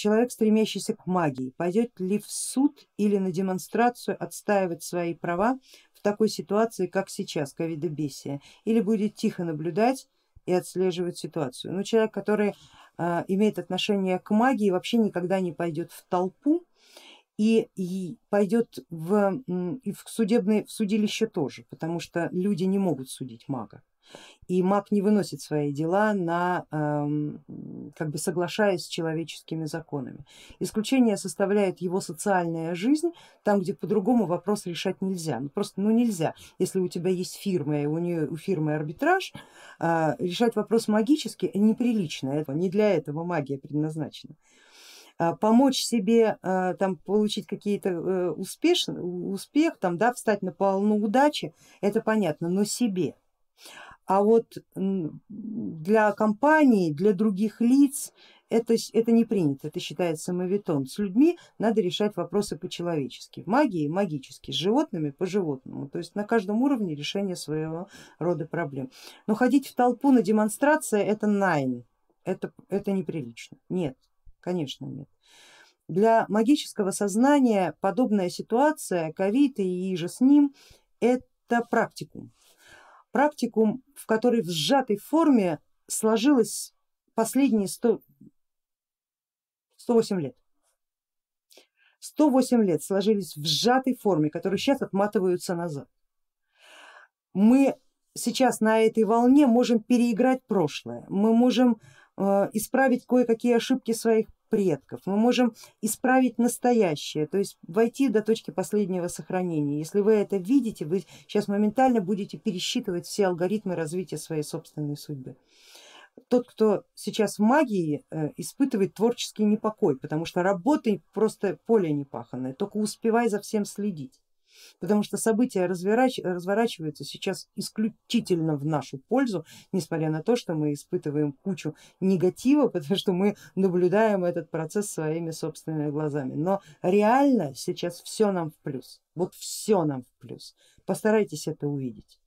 человек, стремящийся к магии, пойдет ли в суд или на демонстрацию отстаивать свои права в такой ситуации, как сейчас, ковидобесия, или будет тихо наблюдать и отслеживать ситуацию. Ну, человек, который э, имеет отношение к магии, вообще никогда не пойдет в толпу и, пойдет в, в, судебное, в судилище тоже, потому что люди не могут судить мага. И маг не выносит свои дела на, как бы соглашаясь с человеческими законами. Исключение составляет его социальная жизнь, там где по-другому вопрос решать нельзя, ну просто ну нельзя, если у тебя есть фирма и у нее у фирмы арбитраж, а, решать вопрос магически неприлично, это, не для этого магия предназначена помочь себе а, там получить какие-то э, успех, успех там, да, встать на полну удачи, это понятно, но себе. А вот для компании, для других лиц это, это не принято, это считается мавитон. С людьми надо решать вопросы по-человечески, в магии магически, с животными по животному, то есть на каждом уровне решение своего рода проблем. Но ходить в толпу на демонстрации это найн, это, это неприлично, нет, конечно нет. Для магического сознания подобная ситуация, ковид и же с ним, это практикум практикум, в который в сжатой форме сложилось последние 100, 108 лет. 108 лет сложились в сжатой форме, которые сейчас отматываются назад. Мы сейчас на этой волне можем переиграть прошлое, мы можем исправить кое-какие ошибки своих предков, мы можем исправить настоящее, то есть войти до точки последнего сохранения. Если вы это видите, вы сейчас моментально будете пересчитывать все алгоритмы развития своей собственной судьбы. Тот, кто сейчас в магии, э, испытывает творческий непокой, потому что работы просто поле непаханное, только успевай за всем следить потому что события разворачиваются сейчас исключительно в нашу пользу, несмотря на то, что мы испытываем кучу негатива, потому что мы наблюдаем этот процесс своими собственными глазами. Но реально сейчас все нам в плюс, вот все нам в плюс. Постарайтесь это увидеть.